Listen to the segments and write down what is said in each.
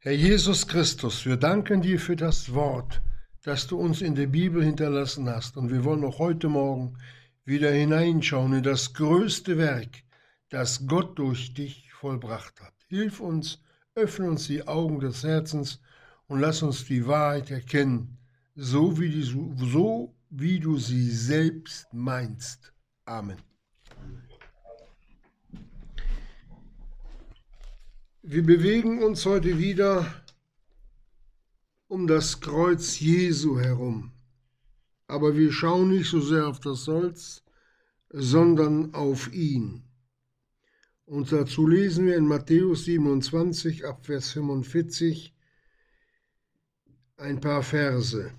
Herr Jesus Christus, wir danken dir für das Wort, das du uns in der Bibel hinterlassen hast. Und wir wollen auch heute Morgen wieder hineinschauen in das größte Werk, das Gott durch dich vollbracht hat. Hilf uns, öffne uns die Augen des Herzens und lass uns die Wahrheit erkennen, so wie, die, so wie du sie selbst meinst. Amen. Wir bewegen uns heute wieder um das Kreuz Jesu herum. Aber wir schauen nicht so sehr auf das Holz, sondern auf ihn. Und dazu lesen wir in Matthäus 27 ab Vers 45 ein paar Verse.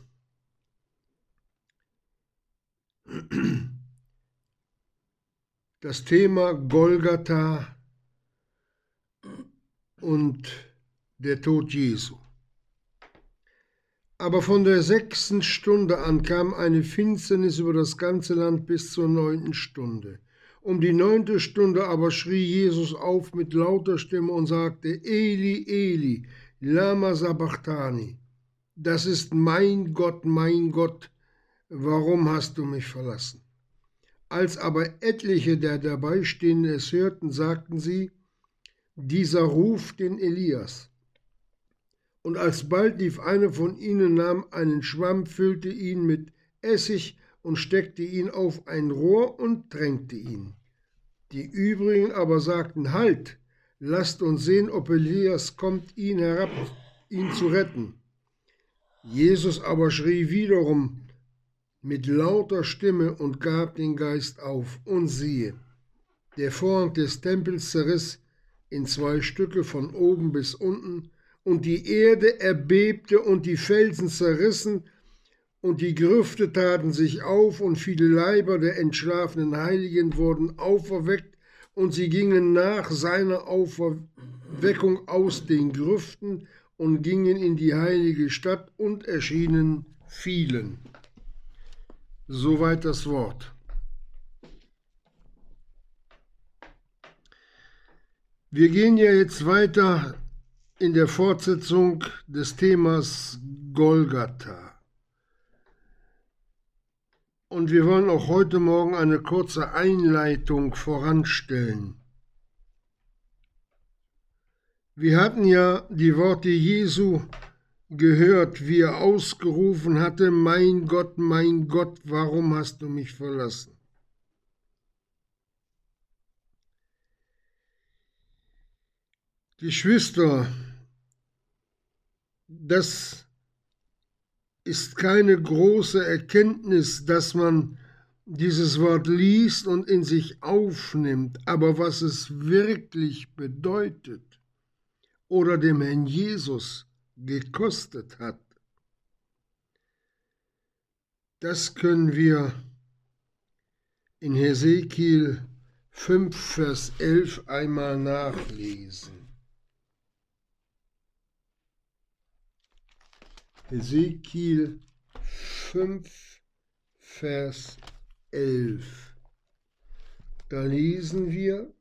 Das Thema Golgatha und der Tod Jesu. Aber von der sechsten Stunde an kam eine Finsternis über das ganze Land bis zur neunten Stunde. Um die neunte Stunde aber schrie Jesus auf mit lauter Stimme und sagte, Eli, Eli, lama sabachthani, das ist mein Gott, mein Gott, warum hast du mich verlassen? Als aber etliche der Dabeistehenden es hörten, sagten sie, dieser ruft den Elias. Und alsbald lief einer von ihnen, nahm einen Schwamm, füllte ihn mit Essig und steckte ihn auf ein Rohr und tränkte ihn. Die übrigen aber sagten, Halt, lasst uns sehen, ob Elias kommt, ihn herab, ihn zu retten. Jesus aber schrie wiederum mit lauter Stimme und gab den Geist auf. Und siehe, der Vorhang des Tempels zerriss in zwei Stücke von oben bis unten, und die Erde erbebte und die Felsen zerrissen, und die Grüfte taten sich auf, und viele Leiber der entschlafenen Heiligen wurden auferweckt, und sie gingen nach seiner Auferweckung aus den Grüften und gingen in die heilige Stadt und erschienen vielen. Soweit das Wort. Wir gehen ja jetzt weiter in der Fortsetzung des Themas Golgatha. Und wir wollen auch heute Morgen eine kurze Einleitung voranstellen. Wir hatten ja die Worte Jesu gehört, wie er ausgerufen hatte, Mein Gott, mein Gott, warum hast du mich verlassen? Geschwister, das ist keine große Erkenntnis, dass man dieses Wort liest und in sich aufnimmt, aber was es wirklich bedeutet oder dem Herrn Jesus gekostet hat, das können wir in Hesekiel 5, Vers 11 einmal nachlesen. Ezekiel 5, Vers 11. Da lesen wir,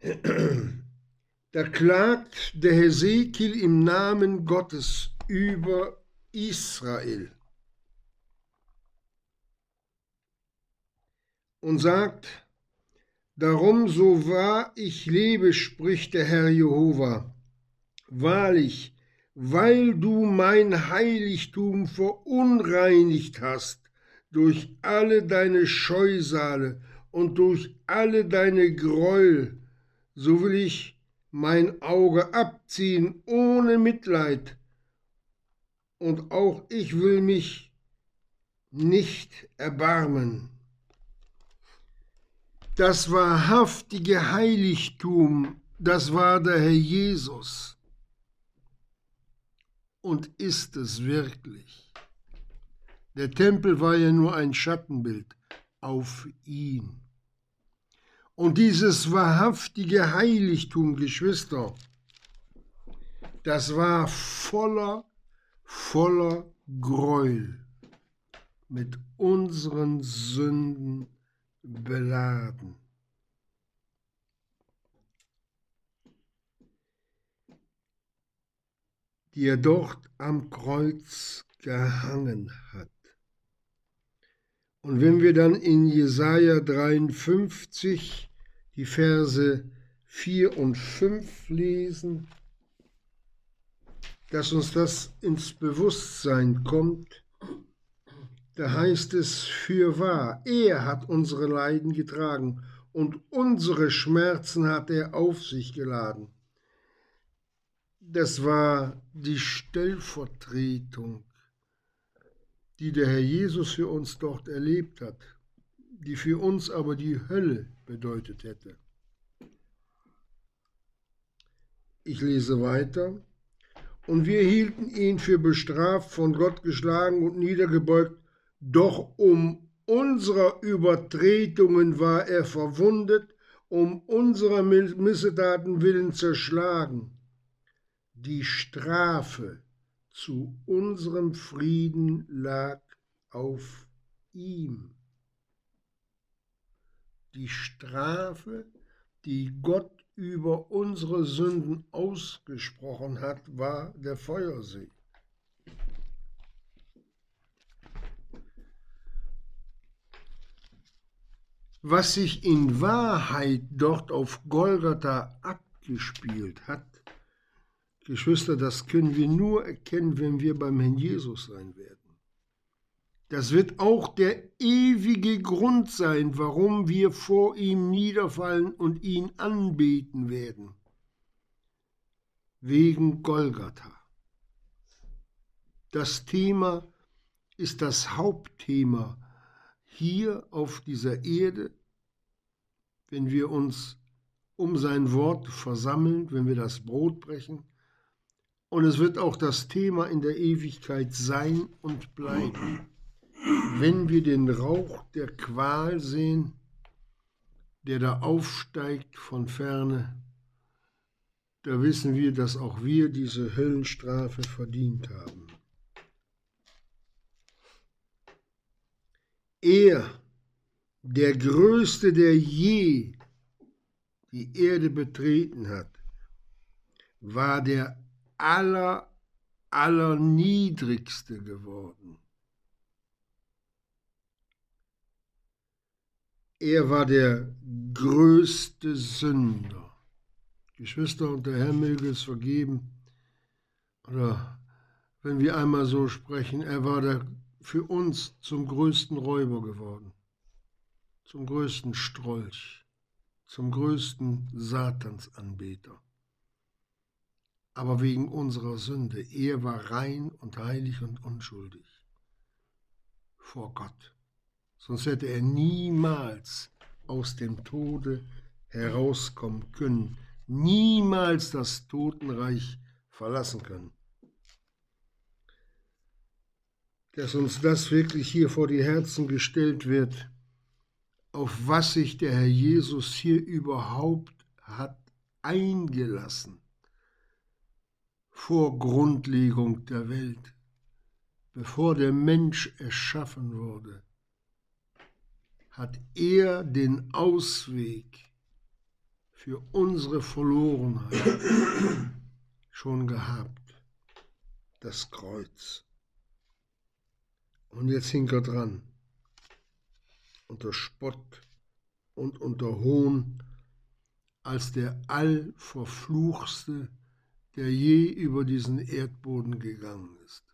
Da klagt der Hesekiel im Namen Gottes über Israel und sagt, Darum, so wahr ich lebe, spricht der Herr Jehova, wahrlich, weil du mein Heiligtum verunreinigt hast durch alle deine Scheusale und durch alle deine Gräuel, so will ich mein Auge abziehen ohne Mitleid, und auch ich will mich nicht erbarmen das wahrhaftige Heiligtum, das war der Herr Jesus und ist es wirklich. Der Tempel war ja nur ein Schattenbild auf ihn. Und dieses wahrhaftige Heiligtum, Geschwister, das war voller, voller Gräuel. mit unseren Sünden beladen. die er dort am Kreuz gehangen hat. Und wenn wir dann in Jesaja 53 die Verse 4 und 5 lesen, dass uns das ins Bewusstsein kommt, da heißt es für wahr, er hat unsere Leiden getragen und unsere Schmerzen hat er auf sich geladen. Das war die Stellvertretung, die der Herr Jesus für uns dort erlebt hat, die für uns aber die Hölle bedeutet hätte. Ich lese weiter. Und wir hielten ihn für bestraft, von Gott geschlagen und niedergebeugt, doch um unserer Übertretungen war er verwundet, um unserer Missetaten willen zerschlagen. Die Strafe zu unserem Frieden lag auf ihm. Die Strafe, die Gott über unsere Sünden ausgesprochen hat, war der Feuersee. Was sich in Wahrheit dort auf Golgatha abgespielt hat, Geschwister, das können wir nur erkennen, wenn wir beim Herrn Jesus sein werden. Das wird auch der ewige Grund sein, warum wir vor ihm niederfallen und ihn anbeten werden. Wegen Golgatha. Das Thema ist das Hauptthema hier auf dieser Erde, wenn wir uns um sein Wort versammeln, wenn wir das Brot brechen. Und es wird auch das Thema in der Ewigkeit sein und bleiben. Wenn wir den Rauch der Qual sehen, der da aufsteigt von ferne, da wissen wir, dass auch wir diese Höllenstrafe verdient haben. Er, der Größte, der je die Erde betreten hat, war der aller, allerniedrigste geworden. Er war der größte Sünder. Geschwister und der Herr möge es vergeben. Oder wenn wir einmal so sprechen, er war der, für uns zum größten Räuber geworden, zum größten Strolch, zum größten Satansanbeter. Aber wegen unserer Sünde, er war rein und heilig und unschuldig vor Gott sonst hätte er niemals aus dem Tode herauskommen können, niemals das Totenreich verlassen können. Dass uns das wirklich hier vor die Herzen gestellt wird, auf was sich der Herr Jesus hier überhaupt hat eingelassen vor Grundlegung der Welt, bevor der Mensch erschaffen wurde hat er den Ausweg für unsere Verlorenheit schon gehabt, das Kreuz. Und jetzt hing er dran, unter Spott und unter Hohn, als der Allverfluchste, der je über diesen Erdboden gegangen ist.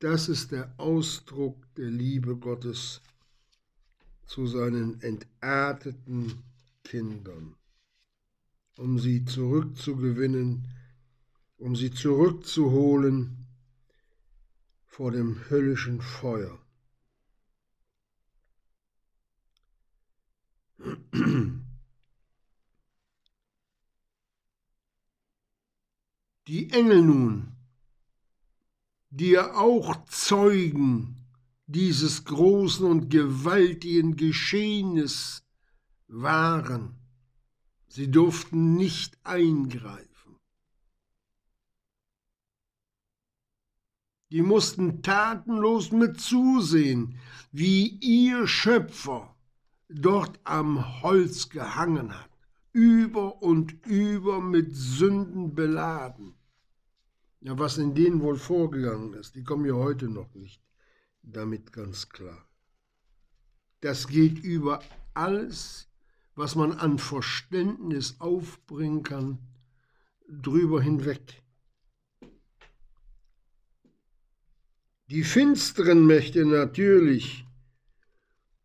Das ist der Ausdruck der Liebe Gottes zu seinen entarteten Kindern, um sie zurückzugewinnen, um sie zurückzuholen vor dem höllischen Feuer. Die Engel nun die ja auch Zeugen dieses großen und gewaltigen Geschehens waren. Sie durften nicht eingreifen. Die mussten tatenlos mit zusehen, wie ihr Schöpfer dort am Holz gehangen hat, über und über mit Sünden beladen. Ja, was in denen wohl vorgegangen ist, die kommen ja heute noch nicht damit ganz klar. Das geht über alles, was man an Verständnis aufbringen kann, drüber hinweg. Die finsteren Mächte natürlich,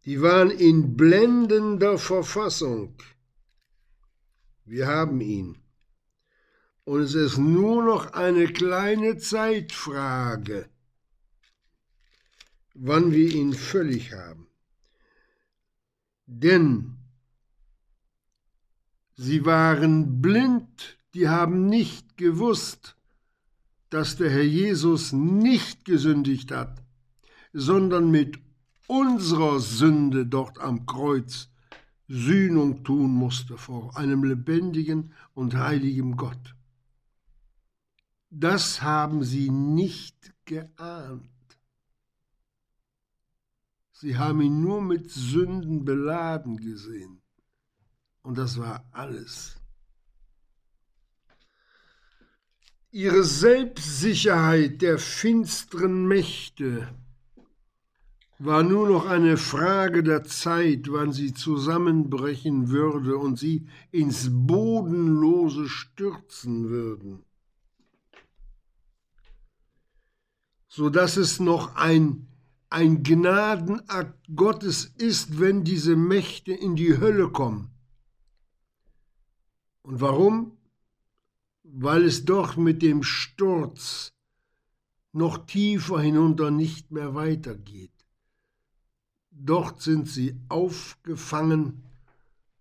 die waren in blendender Verfassung. Wir haben ihn. Und es ist nur noch eine kleine Zeitfrage, wann wir ihn völlig haben. Denn sie waren blind, die haben nicht gewusst, dass der Herr Jesus nicht gesündigt hat, sondern mit unserer Sünde dort am Kreuz Sühnung tun musste vor einem lebendigen und heiligen Gott. Das haben sie nicht geahnt. Sie haben ihn nur mit Sünden beladen gesehen. Und das war alles. Ihre Selbstsicherheit der finsteren Mächte war nur noch eine Frage der Zeit, wann sie zusammenbrechen würde und sie ins Bodenlose stürzen würden, so dass es noch ein ein Gnadenakt Gottes ist, wenn diese Mächte in die Hölle kommen. Und warum? Weil es dort mit dem Sturz noch tiefer hinunter nicht mehr weitergeht. Dort sind sie aufgefangen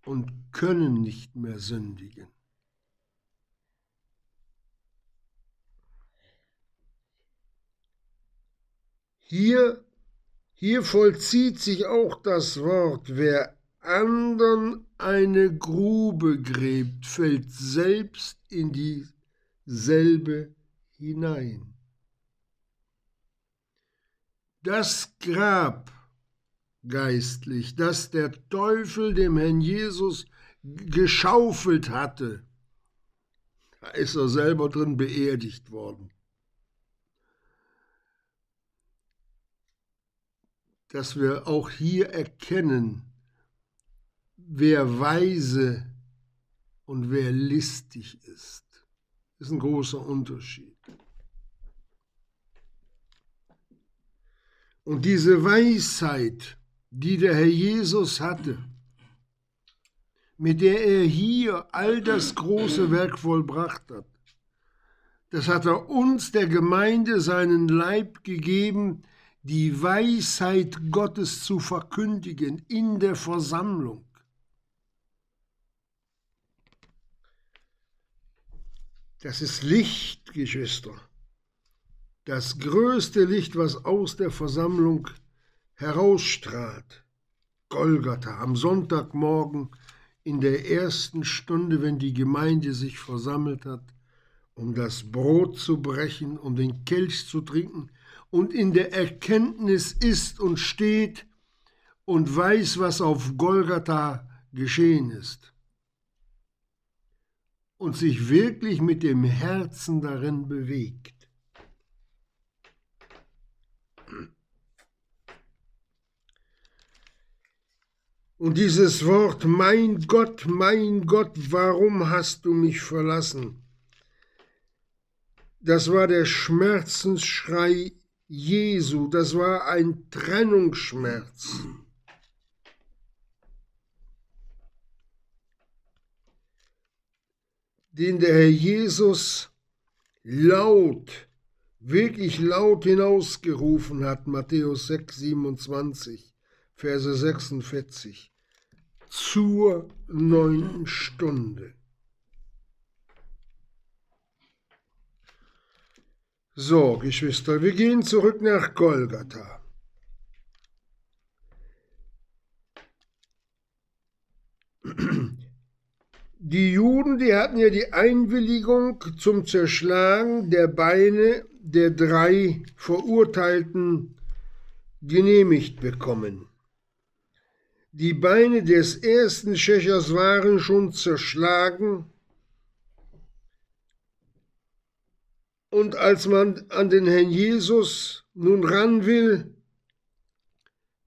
und können nicht mehr sündigen. Hier hier vollzieht sich auch das Wort, wer andern eine Grube gräbt, fällt selbst in dieselbe hinein. Das Grab geistlich, das der Teufel dem Herrn Jesus geschaufelt hatte, da ist er selber drin beerdigt worden. dass wir auch hier erkennen, wer weise und wer listig ist. Das ist ein großer Unterschied. Und diese Weisheit, die der Herr Jesus hatte, mit der er hier all das große Werk vollbracht hat, das hat er uns, der Gemeinde, seinen Leib gegeben, die Weisheit Gottes zu verkündigen in der Versammlung. Das ist Licht, Geschwister. Das größte Licht, was aus der Versammlung herausstrahlt. Golgatha am Sonntagmorgen in der ersten Stunde, wenn die Gemeinde sich versammelt hat, um das Brot zu brechen, um den Kelch zu trinken, und in der Erkenntnis ist und steht und weiß, was auf Golgatha geschehen ist und sich wirklich mit dem Herzen darin bewegt. Und dieses Wort, mein Gott, mein Gott, warum hast du mich verlassen? Das war der Schmerzensschrei Jesu, das war ein Trennungsschmerz. Den der Herr Jesus laut, wirklich laut hinausgerufen hat, Matthäus 6, 27, Verse 46, zur neunten Stunde. So, Geschwister, wir gehen zurück nach Golgatha. Die Juden, die hatten ja die Einwilligung zum Zerschlagen der Beine der drei Verurteilten genehmigt bekommen. Die Beine des ersten Schächers waren schon zerschlagen, und als man an den Herrn Jesus nun ran will,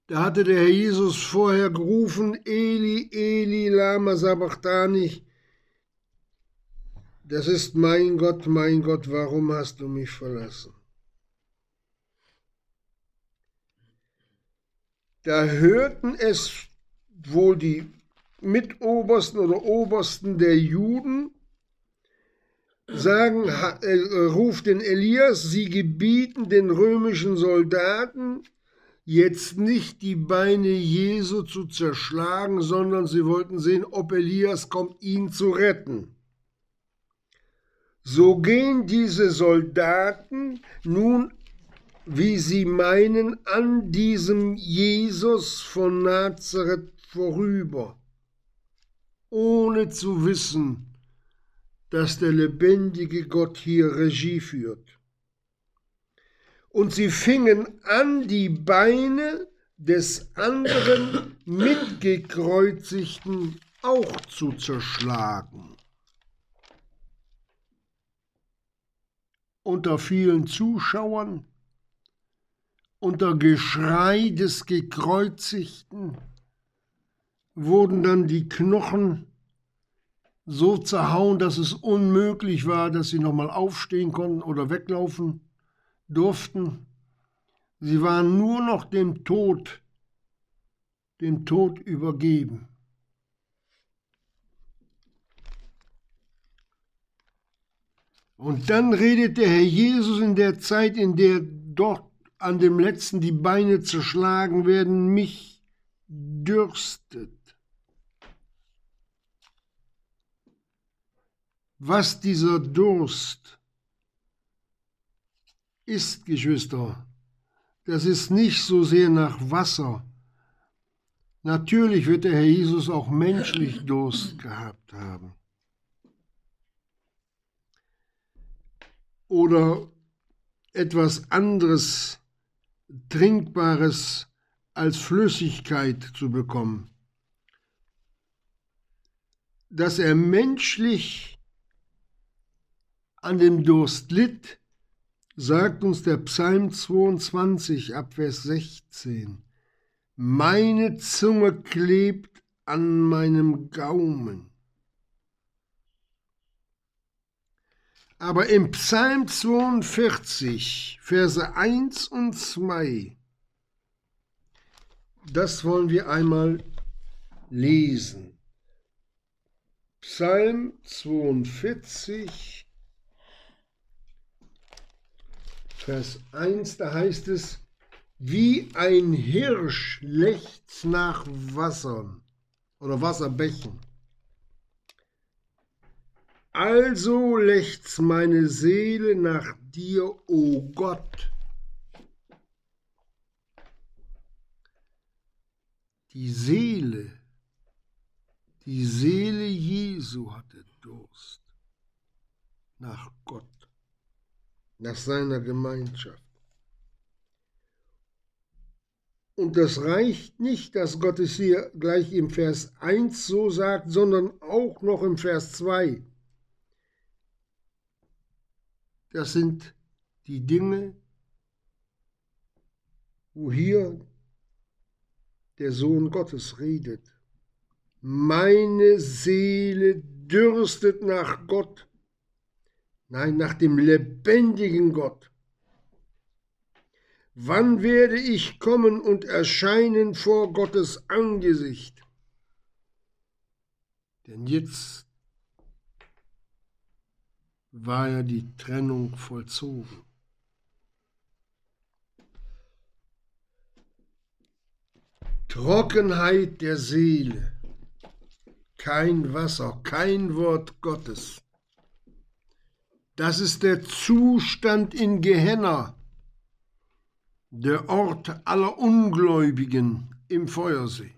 da hatte der Herr Jesus vorher gerufen, Eli, Eli, lama sabachthani, das ist mein Gott, mein Gott, warum hast du mich verlassen? Da hörten es wohl die Mitobersten oder Obersten der Juden, sagen, äh, ruft den Elias, sie gebieten den römischen Soldaten, jetzt nicht die Beine Jesu zu zerschlagen, sondern sie wollten sehen, ob Elias kommt, ihn zu retten. So gehen diese Soldaten nun, wie sie meinen, an diesem Jesus von Nazareth vorüber, ohne zu wissen, dass der lebendige Gott hier Regie führt. Und sie fingen an, die Beine des anderen Mitgekreuzigten auch zu zerschlagen. Unter vielen Zuschauern, unter Geschrei des Gekreuzigten, wurden dann die Knochen so zerhauen, dass es unmöglich war, dass sie nochmal aufstehen konnten oder weglaufen durften. Sie waren nur noch dem Tod, dem Tod übergeben. Und dann redet der Herr Jesus in der Zeit, in der dort an dem letzten die Beine zerschlagen werden, mich dürstet. Was dieser Durst ist, Geschwister, das ist nicht so sehr nach Wasser. Natürlich wird der Herr Jesus auch menschlich Durst gehabt haben. Oder etwas anderes Trinkbares als Flüssigkeit zu bekommen. Dass er menschlich an dem Durst litt, sagt uns der Psalm 22 ab Vers 16. Meine Zunge klebt an meinem Gaumen. Aber im Psalm 42, Verse 1 und 2, das wollen wir einmal lesen. Psalm 42, Vers 1, da heißt es, wie ein Hirsch lechzt nach Wassern oder Wasserbächen. Also lechzt meine Seele nach dir, o oh Gott. Die Seele, die Seele Jesu hatte Durst nach Gott, nach seiner Gemeinschaft. Und das reicht nicht, dass Gott es hier gleich im Vers 1 so sagt, sondern auch noch im Vers 2. Das sind die Dinge, wo hier der Sohn Gottes redet. Meine Seele dürstet nach Gott, nein, nach dem lebendigen Gott. Wann werde ich kommen und erscheinen vor Gottes Angesicht? Denn jetzt war ja die Trennung vollzogen. Trockenheit der Seele, kein Wasser, kein Wort Gottes. Das ist der Zustand in Gehenna, der Ort aller Ungläubigen im Feuersee.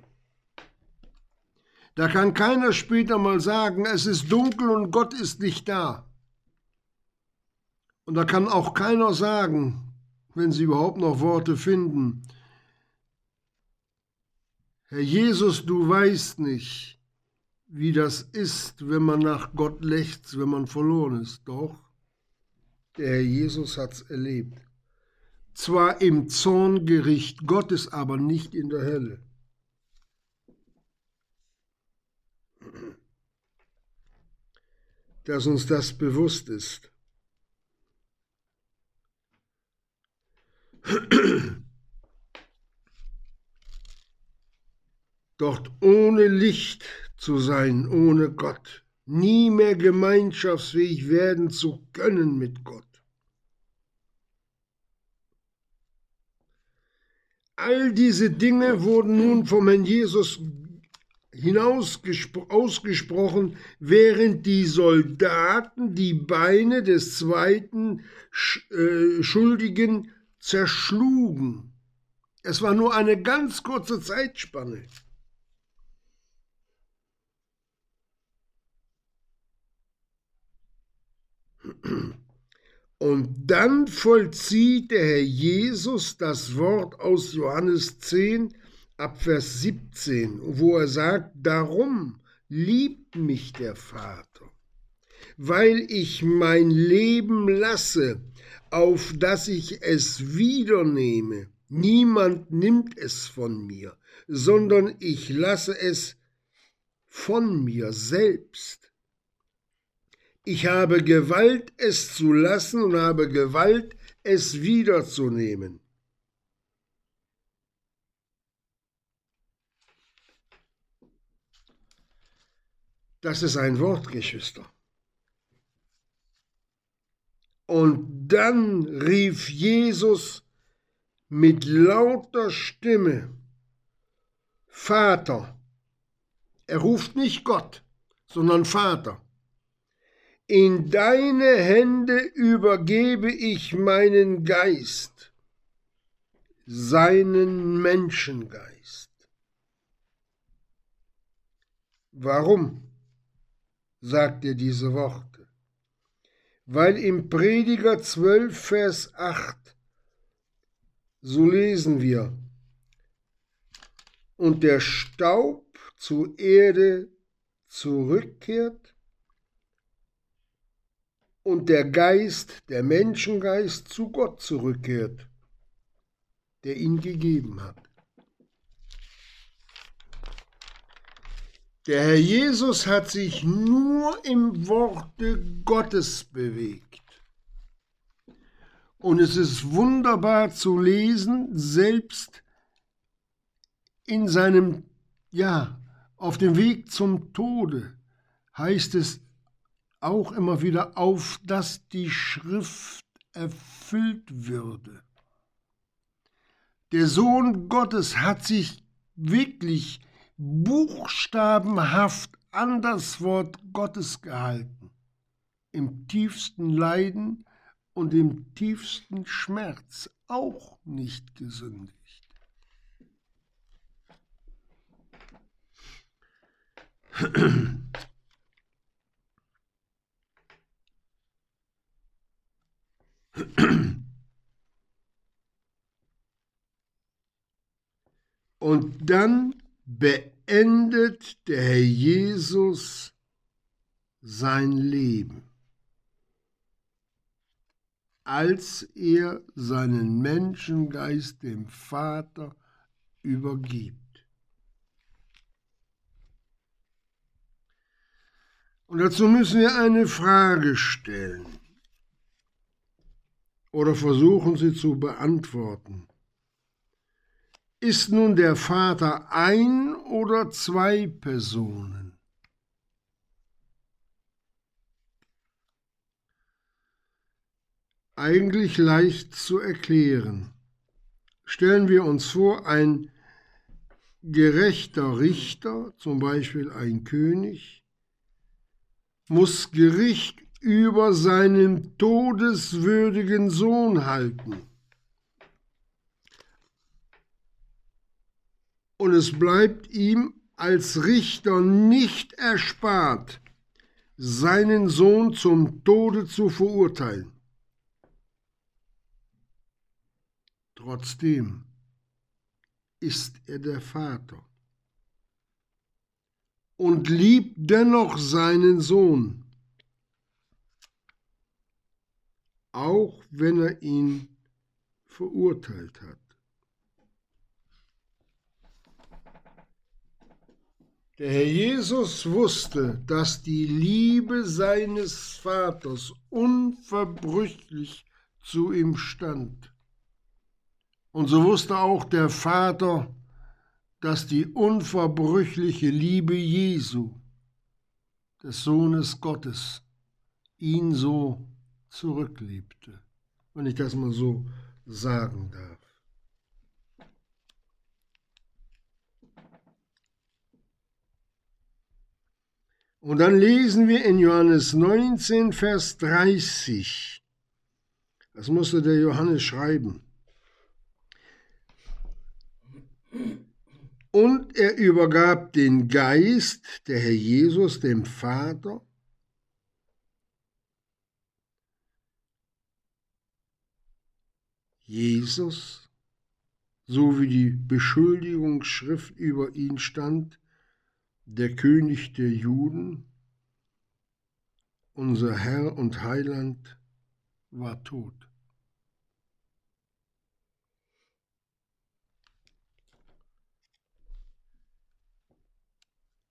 Da kann keiner später mal sagen, es ist dunkel und Gott ist nicht da. Und da kann auch keiner sagen, wenn sie überhaupt noch Worte finden, Herr Jesus, du weißt nicht, wie das ist, wenn man nach Gott lechzt, wenn man verloren ist. Doch, der Herr Jesus hat es erlebt. Zwar im Zorngericht Gottes, aber nicht in der Hölle. Dass uns das bewusst ist. Dort ohne Licht zu sein, ohne Gott, nie mehr gemeinschaftsfähig werden zu können mit Gott. All diese Dinge wurden nun vom Herrn Jesus hinaus ausgesprochen, während die Soldaten die Beine des zweiten äh, Schuldigen zerschlugen. Es war nur eine ganz kurze Zeitspanne. Und dann vollzieht der Herr Jesus das Wort aus Johannes 10 ab Vers 17, wo er sagt, darum liebt mich der Vater, weil ich mein Leben lasse, auf dass ich es wiedernehme. Niemand nimmt es von mir, sondern ich lasse es von mir selbst. Ich habe Gewalt, es zu lassen und habe Gewalt, es wiederzunehmen. Das ist ein Wort, Geschwister. Und dann rief Jesus mit lauter Stimme, Vater. Er ruft nicht Gott, sondern Vater. In deine Hände übergebe ich meinen Geist, seinen Menschengeist. Warum sagt er diese Worte? Weil im Prediger 12, Vers 8, so lesen wir, und der Staub zur Erde zurückkehrt, und der Geist, der Menschengeist zu Gott zurückkehrt, der ihn gegeben hat. Der Herr Jesus hat sich nur im Worte Gottes bewegt. Und es ist wunderbar zu lesen, selbst in seinem, ja, auf dem Weg zum Tode heißt es, auch immer wieder auf, dass die Schrift erfüllt würde. Der Sohn Gottes hat sich wirklich buchstabenhaft an das Wort Gottes gehalten, im tiefsten Leiden und im tiefsten Schmerz auch nicht gesündigt. Und dann beendet der Herr Jesus sein Leben, als er seinen Menschengeist dem Vater übergibt. Und dazu müssen wir eine Frage stellen oder versuchen sie zu beantworten. Ist nun der Vater ein oder zwei Personen? Eigentlich leicht zu erklären. Stellen wir uns vor, ein gerechter Richter, zum Beispiel ein König, muss Gericht über seinen todeswürdigen Sohn halten. und es bleibt ihm als Richter nicht erspart, seinen Sohn zum Tode zu verurteilen. Trotzdem ist er der Vater und liebt dennoch seinen Sohn, auch wenn er ihn verurteilt hat. Der Herr Jesus wusste, dass die Liebe seines Vaters unverbrüchlich zu ihm stand. Und so wusste auch der Vater, dass die unverbrüchliche Liebe Jesu, des Sohnes Gottes, ihn so zurückliebte, wenn ich das mal so sagen darf. Und dann lesen wir in Johannes 19, Vers 30. Das musste der Johannes schreiben. Und er übergab den Geist, der Herr Jesus, dem Vater. Jesus, so wie die Beschuldigungsschrift über ihn stand, der König der Juden, unser Herr und Heiland, war tot.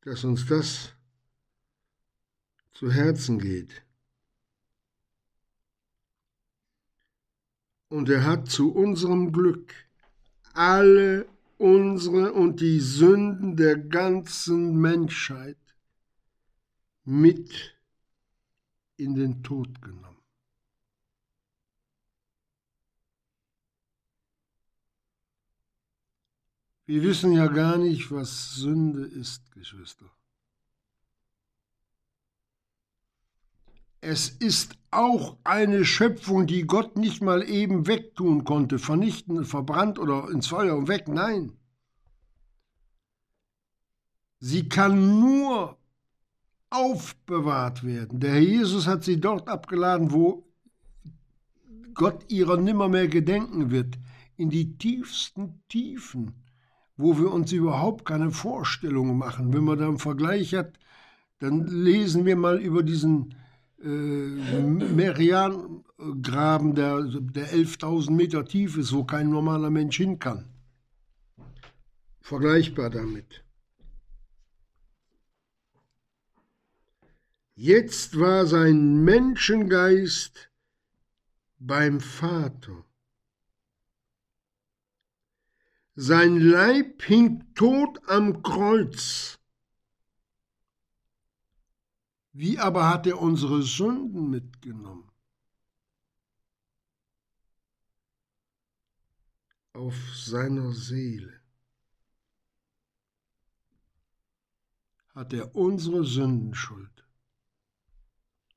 Dass uns das zu Herzen geht. Und er hat zu unserem Glück alle unsere und die Sünden der ganzen Menschheit mit in den Tod genommen. Wir wissen ja gar nicht, was Sünde ist, Geschwister. Es ist auch eine Schöpfung, die Gott nicht mal eben wegtun konnte, vernichten, verbrannt oder ins Feuer und weg. Nein. Sie kann nur aufbewahrt werden. Der Herr Jesus hat sie dort abgeladen, wo Gott ihrer nimmermehr gedenken wird, in die tiefsten Tiefen, wo wir uns überhaupt keine Vorstellungen machen. Wenn man da einen Vergleich hat, dann lesen wir mal über diesen äh, Merian-Graben, der, der 11.000 Meter tief ist, wo kein normaler Mensch hin kann. Vergleichbar damit. Jetzt war sein Menschengeist beim Vater. Sein Leib hing tot am Kreuz. Wie aber hat er unsere Sünden mitgenommen? Auf seiner Seele hat er unsere Sündenschuld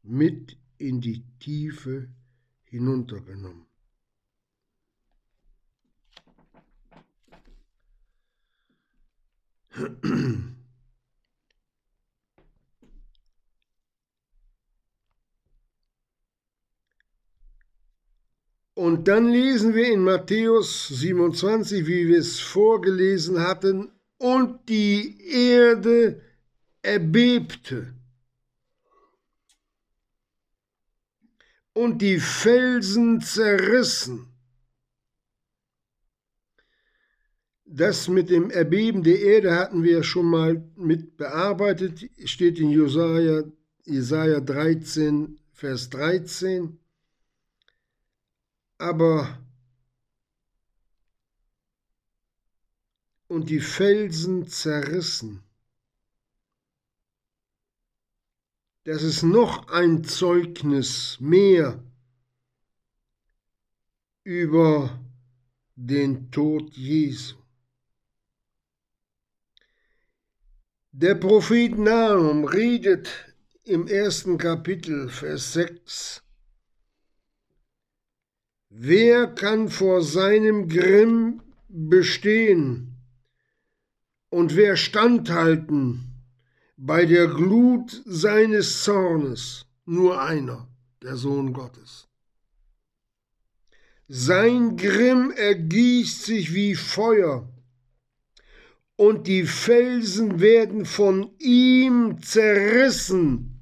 mit in die Tiefe hinuntergenommen. Und dann lesen wir in Matthäus 27, wie wir es vorgelesen hatten, und die Erde erbebte. Und die Felsen zerrissen. Das mit dem Erbeben der Erde hatten wir schon mal mit bearbeitet, steht in Jesaja, Jesaja 13, Vers 13 aber und die Felsen zerrissen. Das ist noch ein Zeugnis mehr über den Tod Jesu. Der Prophet Nahum redet im ersten Kapitel, Vers 6, Wer kann vor seinem Grimm bestehen und wer standhalten bei der Glut seines Zornes? Nur einer, der Sohn Gottes. Sein Grimm ergießt sich wie Feuer, und die Felsen werden von ihm zerrissen.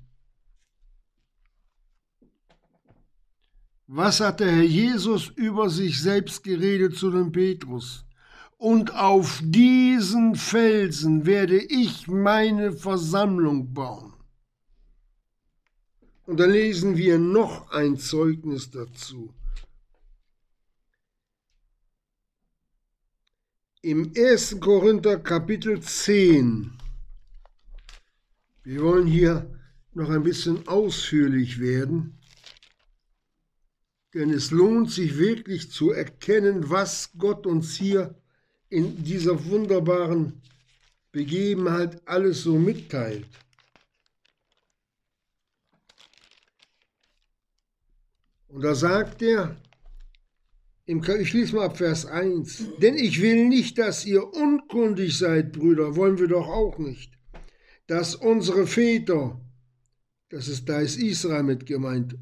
Was hat der Herr Jesus über sich selbst geredet zu dem Petrus? Und auf diesen Felsen werde ich meine Versammlung bauen. Und dann lesen wir noch ein Zeugnis dazu. Im 1. Korinther Kapitel 10. Wir wollen hier noch ein bisschen ausführlich werden, denn es lohnt sich wirklich zu erkennen, was Gott uns hier in dieser wunderbaren Begebenheit alles so mitteilt. Und da sagt er, ich lese mal ab Vers 1, denn ich will nicht, dass ihr unkundig seid, Brüder, wollen wir doch auch nicht, dass unsere Väter, das ist, da ist Israel mit gemeint,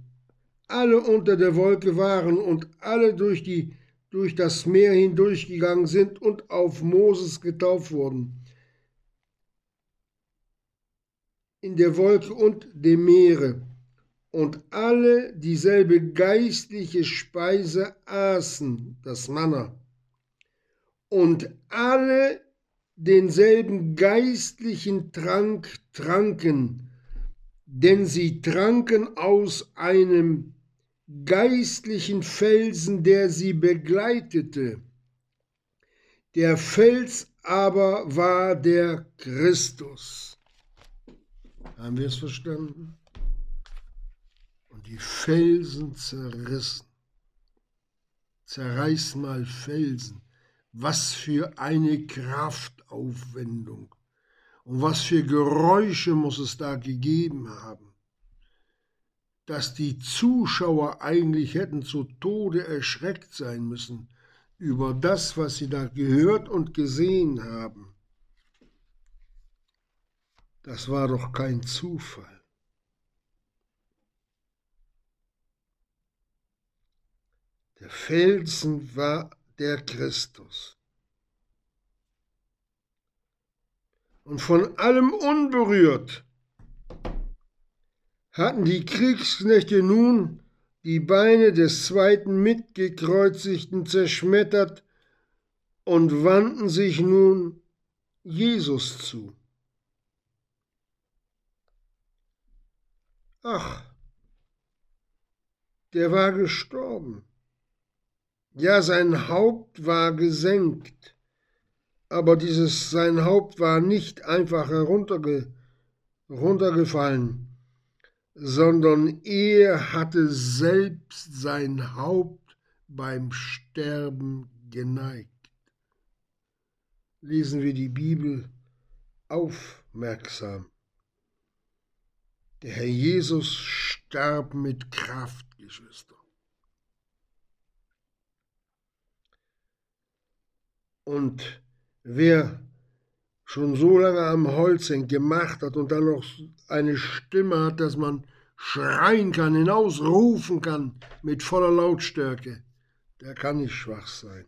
alle unter der Wolke waren und alle durch, die, durch das Meer hindurchgegangen sind und auf Moses getauft wurden. In der Wolke und dem Meere und alle dieselbe geistliche Speise aßen, das Manna, und alle denselben geistlichen Trank tranken, denn sie tranken aus einem geistlichen Felsen, der sie begleitete. Der Fels aber war der Christus. Haben wir es verstanden? die Felsen zerrissen. Zerreiß mal Felsen. Was für eine Kraftaufwendung. Und was für Geräusche muss es da gegeben haben, dass die Zuschauer eigentlich hätten zu Tode erschreckt sein müssen über das, was sie da gehört und gesehen haben. Das war doch kein Zufall. Der Felsen war der Christus. Und von allem unberührt hatten die Kriegsknechte nun die Beine des zweiten Mitgekreuzigten zerschmettert und wandten sich nun Jesus zu. Ach, der war gestorben. Ja, sein Haupt war gesenkt, aber dieses sein Haupt war nicht einfach herunterge, heruntergefallen, sondern er hatte selbst sein Haupt beim Sterben geneigt. Lesen wir die Bibel aufmerksam. Der Herr Jesus starb mit Kraft, Geschwister. Und wer schon so lange am Holz hängt, gemacht hat und dann noch eine Stimme hat, dass man schreien kann, hinausrufen kann mit voller Lautstärke, der kann nicht schwach sein.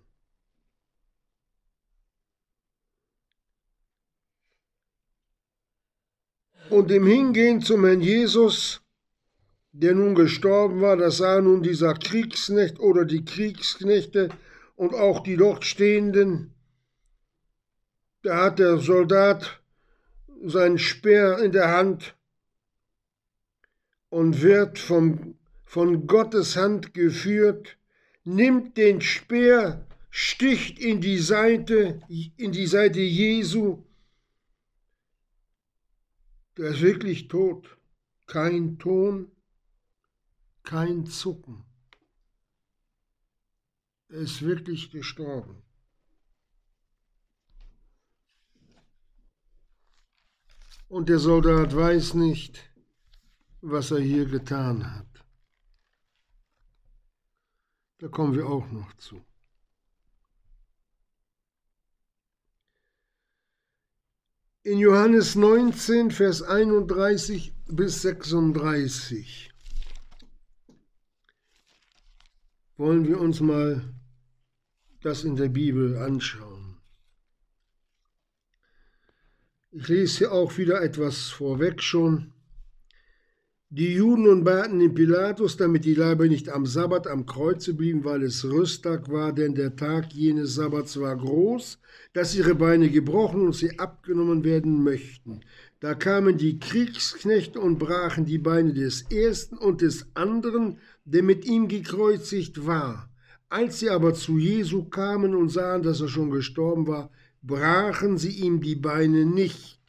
Und im Hingehen zum Herrn Jesus, der nun gestorben war, das sah nun dieser Kriegsknecht oder die Kriegsknechte und auch die dort Stehenden. Da hat der Soldat seinen Speer in der Hand und wird vom, von Gottes Hand geführt, nimmt den Speer, sticht in die Seite, in die Seite Jesu. Der ist wirklich tot. Kein Ton, kein Zucken. Er ist wirklich gestorben. Und der Soldat weiß nicht, was er hier getan hat. Da kommen wir auch noch zu. In Johannes 19, Vers 31 bis 36 wollen wir uns mal das in der Bibel anschauen. Ich lese hier auch wieder etwas vorweg schon. Die Juden nun baten den Pilatus, damit die Leiber nicht am Sabbat am Kreuze blieben, weil es Rüsttag war, denn der Tag jenes Sabbats war groß, dass ihre Beine gebrochen und sie abgenommen werden möchten. Da kamen die Kriegsknechte und brachen die Beine des ersten und des anderen, der mit ihm gekreuzigt war. Als sie aber zu Jesu kamen und sahen, dass er schon gestorben war, brachen sie ihm die Beine nicht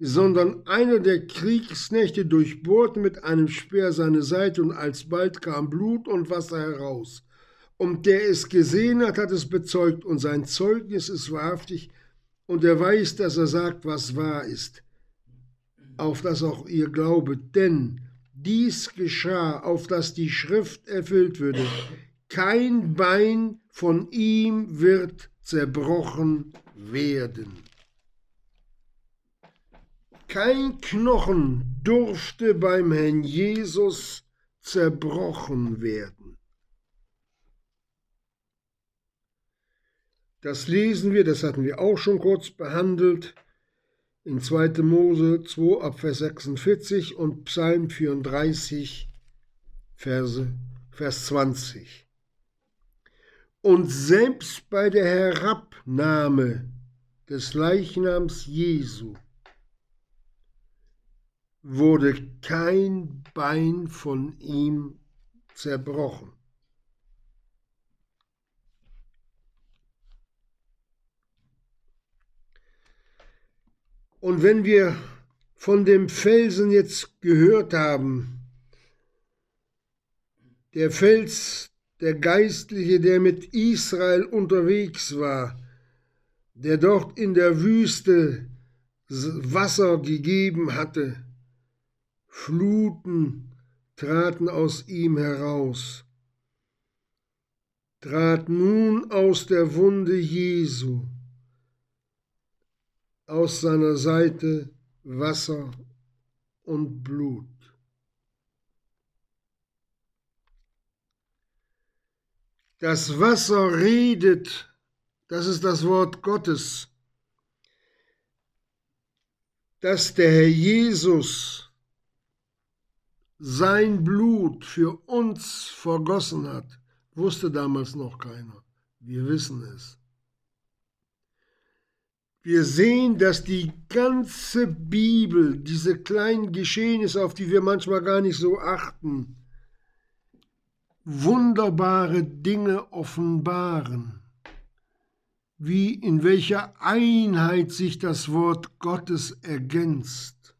sondern einer der Kriegsknechte durchbohrte mit einem Speer seine Seite und alsbald kam Blut und Wasser heraus. Und der es gesehen hat, hat es bezeugt und sein Zeugnis ist wahrhaftig und er weiß, dass er sagt, was wahr ist, auf das auch ihr glaubet, denn dies geschah, auf das die Schrift erfüllt würde. Kein Bein von ihm wird zerbrochen werden. Kein Knochen durfte beim Herrn Jesus zerbrochen werden. Das lesen wir, das hatten wir auch schon kurz behandelt, in 2. Mose 2 ab Vers 46 und Psalm 34, Verse, Vers 20. Und selbst bei der Herabnahme des Leichnams Jesu wurde kein Bein von ihm zerbrochen. Und wenn wir von dem Felsen jetzt gehört haben, der Fels, der Geistliche, der mit Israel unterwegs war, der dort in der Wüste Wasser gegeben hatte, Fluten traten aus ihm heraus, trat nun aus der Wunde Jesu, aus seiner Seite Wasser und Blut. Das Wasser redet, das ist das Wort Gottes, dass der Herr Jesus sein Blut für uns vergossen hat, wusste damals noch keiner. Wir wissen es. Wir sehen, dass die ganze Bibel, diese kleinen Geschehnisse, auf die wir manchmal gar nicht so achten, wunderbare Dinge offenbaren, wie in welcher Einheit sich das Wort Gottes ergänzt.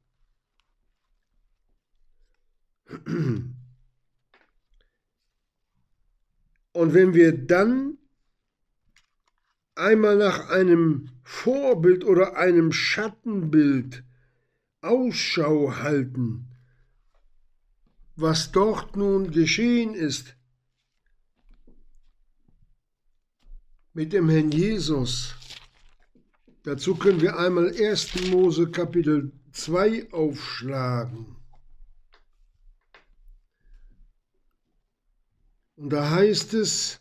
Und wenn wir dann einmal nach einem Vorbild oder einem Schattenbild Ausschau halten, was dort nun geschehen ist mit dem Herrn Jesus, dazu können wir einmal 1. Mose Kapitel 2 aufschlagen. Und da heißt es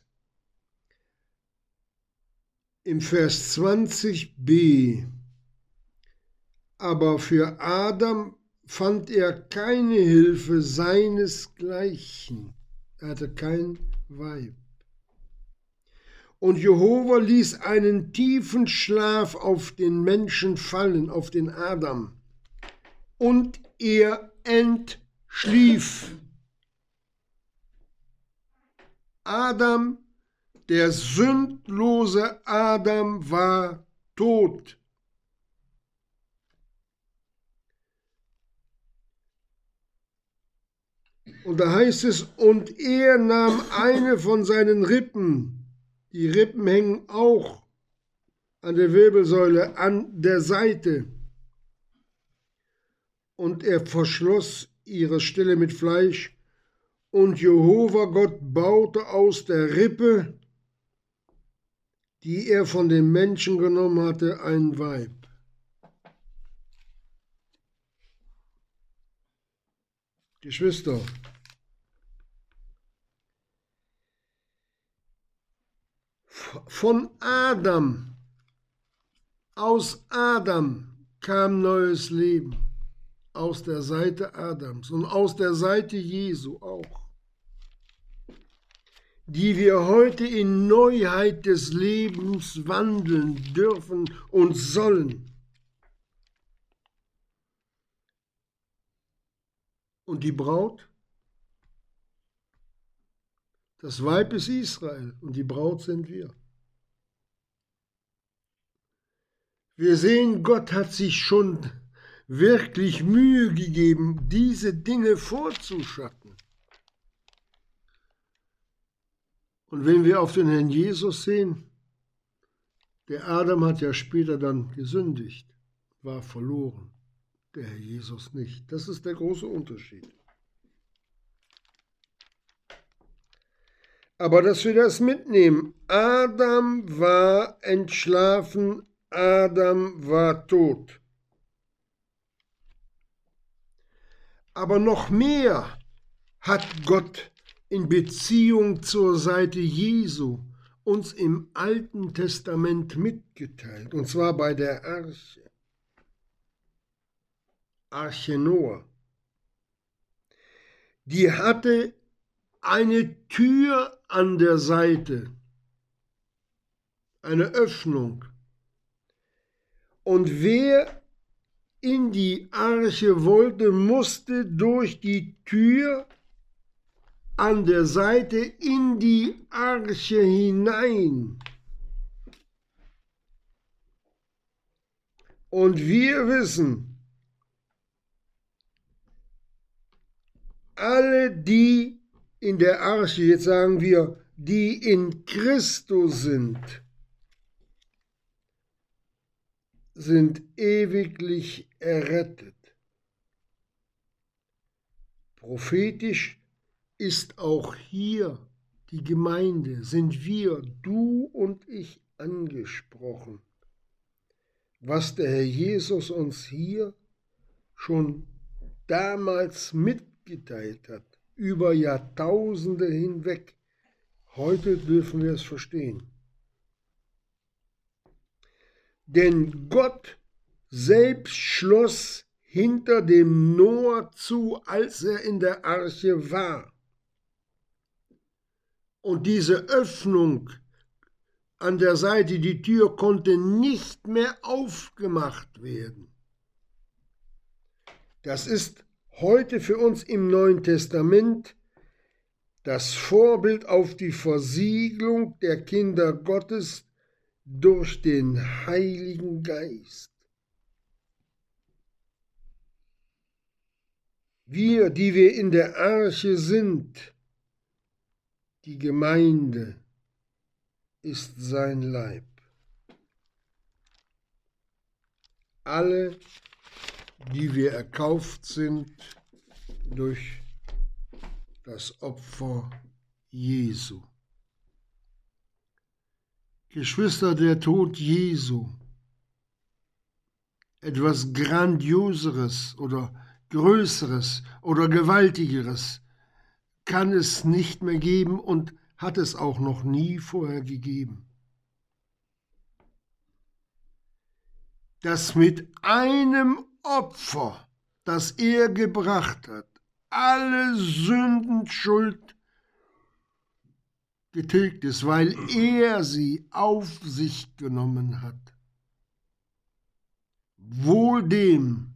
im Vers 20b, aber für Adam fand er keine Hilfe seinesgleichen. Er hatte kein Weib. Und Jehova ließ einen tiefen Schlaf auf den Menschen fallen, auf den Adam. Und er entschlief. Adam, der sündlose Adam war tot. Und da heißt es, und er nahm eine von seinen Rippen, die Rippen hängen auch an der Wirbelsäule, an der Seite, und er verschloss ihre Stelle mit Fleisch und Jehova Gott baute aus der Rippe, die er von den Menschen genommen hatte, ein Weib. Geschwister, von Adam, aus Adam kam neues Leben, aus der Seite Adams und aus der Seite Jesu auch, die wir heute in Neuheit des Lebens wandeln dürfen und sollen. Und die Braut? Das Weib ist Israel und die Braut sind wir. Wir sehen, Gott hat sich schon wirklich Mühe gegeben, diese Dinge vorzuschatten. Und wenn wir auf den Herrn Jesus sehen, der Adam hat ja später dann gesündigt, war verloren, der Herr Jesus nicht. Das ist der große Unterschied. Aber dass wir das mitnehmen, Adam war entschlafen Adam war tot. Aber noch mehr hat Gott in Beziehung zur Seite Jesu uns im Alten Testament mitgeteilt, und zwar bei der Arche. Arche Noah. Die hatte eine Tür an der Seite, eine Öffnung. Und wer in die Arche wollte, musste durch die Tür an der Seite in die Arche hinein. Und wir wissen, alle, die in der Arche, jetzt sagen wir, die in Christus sind, sind ewiglich errettet. Prophetisch ist auch hier die Gemeinde, sind wir, du und ich, angesprochen. Was der Herr Jesus uns hier schon damals mitgeteilt hat, über Jahrtausende hinweg, heute dürfen wir es verstehen. Denn Gott selbst schloss hinter dem Noah zu, als er in der Arche war. Und diese Öffnung an der Seite, die Tür konnte nicht mehr aufgemacht werden. Das ist heute für uns im Neuen Testament das Vorbild auf die Versiegelung der Kinder Gottes durch den Heiligen Geist. Wir, die wir in der Arche sind, die Gemeinde ist sein Leib. Alle, die wir erkauft sind durch das Opfer Jesu. Geschwister, der Tod Jesu, etwas Grandioseres oder Größeres oder Gewaltigeres kann es nicht mehr geben und hat es auch noch nie vorher gegeben. Dass mit einem Opfer, das er gebracht hat, alle Sündenschuld getilgt ist, weil er sie auf sich genommen hat. Wohl dem,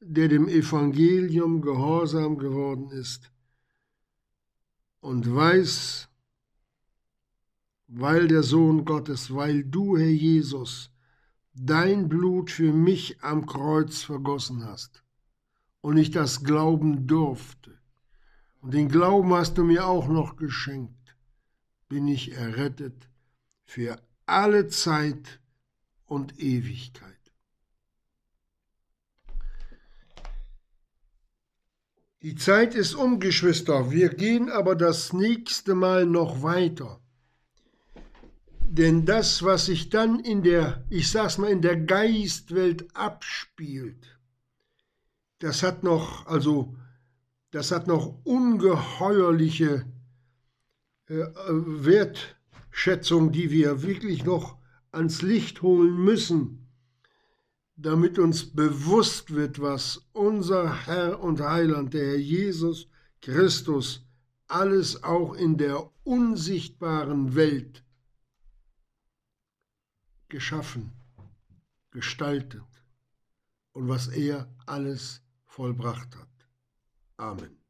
der dem Evangelium gehorsam geworden ist und weiß, weil der Sohn Gottes, weil du, Herr Jesus, dein Blut für mich am Kreuz vergossen hast und ich das glauben durfte. Und den Glauben hast du mir auch noch geschenkt bin ich errettet für alle Zeit und Ewigkeit. Die Zeit ist um, Geschwister. Wir gehen aber das nächste Mal noch weiter. Denn das, was sich dann in der, ich sag's mal, in der Geistwelt abspielt, das hat noch, also, das hat noch ungeheuerliche äh, Schätzung, die wir wirklich noch ans Licht holen müssen, damit uns bewusst wird, was unser Herr und Heiland, der Herr Jesus Christus, alles auch in der unsichtbaren Welt geschaffen, gestaltet und was er alles vollbracht hat. Amen.